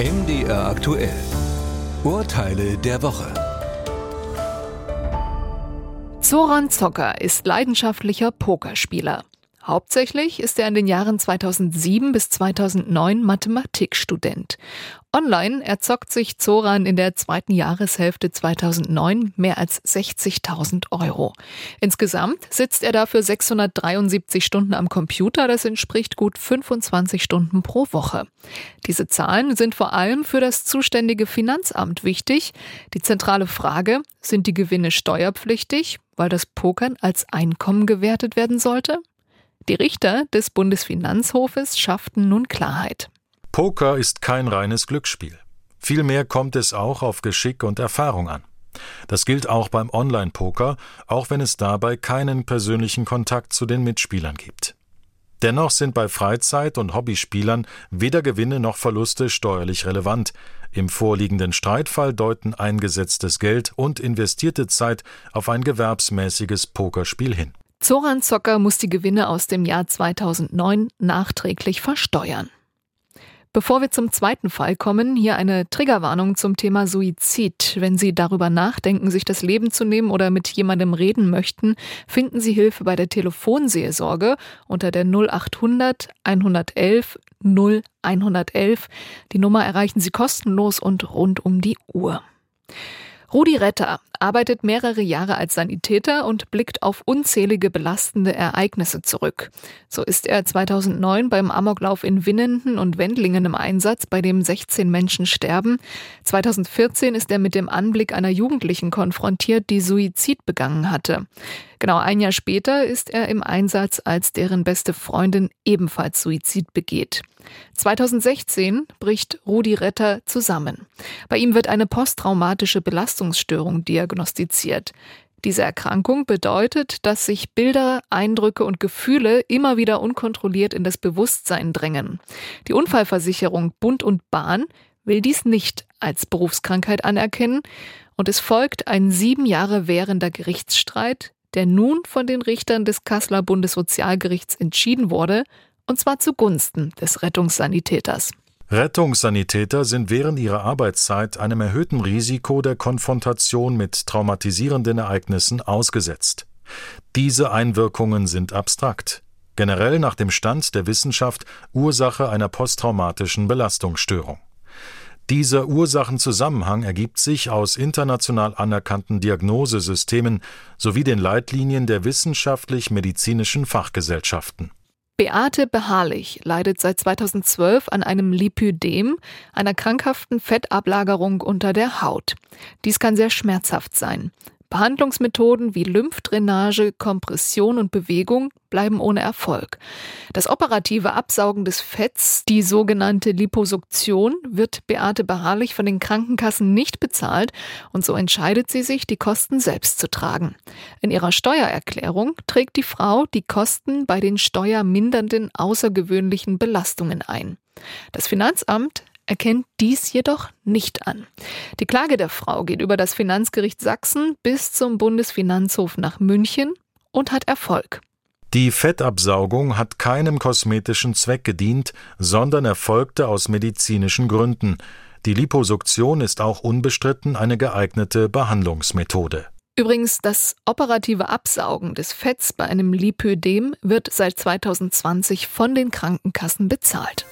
MDR aktuell. Urteile der Woche. Zoran Zocker ist leidenschaftlicher Pokerspieler. Hauptsächlich ist er in den Jahren 2007 bis 2009 Mathematikstudent. Online erzockt sich Zoran in der zweiten Jahreshälfte 2009 mehr als 60.000 Euro. Insgesamt sitzt er dafür 673 Stunden am Computer, das entspricht gut 25 Stunden pro Woche. Diese Zahlen sind vor allem für das zuständige Finanzamt wichtig. Die zentrale Frage, sind die Gewinne steuerpflichtig, weil das Pokern als Einkommen gewertet werden sollte? Die Richter des Bundesfinanzhofes schafften nun Klarheit. Poker ist kein reines Glücksspiel. Vielmehr kommt es auch auf Geschick und Erfahrung an. Das gilt auch beim Online-Poker, auch wenn es dabei keinen persönlichen Kontakt zu den Mitspielern gibt. Dennoch sind bei Freizeit- und Hobbyspielern weder Gewinne noch Verluste steuerlich relevant. Im vorliegenden Streitfall deuten eingesetztes Geld und investierte Zeit auf ein gewerbsmäßiges Pokerspiel hin. Zoran Zocker muss die Gewinne aus dem Jahr 2009 nachträglich versteuern. Bevor wir zum zweiten Fall kommen, hier eine Triggerwarnung zum Thema Suizid. Wenn Sie darüber nachdenken, sich das Leben zu nehmen oder mit jemandem reden möchten, finden Sie Hilfe bei der Telefonseelsorge unter der 0800 111 0111. Die Nummer erreichen Sie kostenlos und rund um die Uhr. Rudi Retter arbeitet mehrere Jahre als Sanitäter und blickt auf unzählige belastende Ereignisse zurück. So ist er 2009 beim Amoklauf in Winnenden und Wendlingen im Einsatz, bei dem 16 Menschen sterben. 2014 ist er mit dem Anblick einer Jugendlichen konfrontiert, die Suizid begangen hatte. Genau ein Jahr später ist er im Einsatz, als deren beste Freundin ebenfalls Suizid begeht. 2016 bricht Rudi Retter zusammen. Bei ihm wird eine posttraumatische Belastungsstörung diagnostiziert. Diese Erkrankung bedeutet, dass sich Bilder, Eindrücke und Gefühle immer wieder unkontrolliert in das Bewusstsein drängen. Die Unfallversicherung Bund und Bahn will dies nicht als Berufskrankheit anerkennen und es folgt ein sieben Jahre währender Gerichtsstreit, der nun von den Richtern des Kasseler Bundessozialgerichts entschieden wurde, und zwar zugunsten des Rettungssanitäters. Rettungssanitäter sind während ihrer Arbeitszeit einem erhöhten Risiko der Konfrontation mit traumatisierenden Ereignissen ausgesetzt. Diese Einwirkungen sind abstrakt, generell nach dem Stand der Wissenschaft Ursache einer posttraumatischen Belastungsstörung. Dieser Ursachenzusammenhang ergibt sich aus international anerkannten Diagnosesystemen sowie den Leitlinien der wissenschaftlich-medizinischen Fachgesellschaften. Beate Beharrlich leidet seit 2012 an einem Lipödem, einer krankhaften Fettablagerung unter der Haut. Dies kann sehr schmerzhaft sein. Behandlungsmethoden wie Lymphdrainage, Kompression und Bewegung bleiben ohne Erfolg. Das operative Absaugen des Fetts, die sogenannte Liposuktion, wird Beate Beharrlich von den Krankenkassen nicht bezahlt und so entscheidet sie sich, die Kosten selbst zu tragen. In ihrer Steuererklärung trägt die Frau die Kosten bei den steuermindernden außergewöhnlichen Belastungen ein. Das Finanzamt erkennt dies jedoch nicht an. Die Klage der Frau geht über das Finanzgericht Sachsen bis zum Bundesfinanzhof nach München und hat Erfolg. Die Fettabsaugung hat keinem kosmetischen Zweck gedient, sondern erfolgte aus medizinischen Gründen. Die Liposuktion ist auch unbestritten eine geeignete Behandlungsmethode. Übrigens, das operative Absaugen des Fetts bei einem Lipödem wird seit 2020 von den Krankenkassen bezahlt.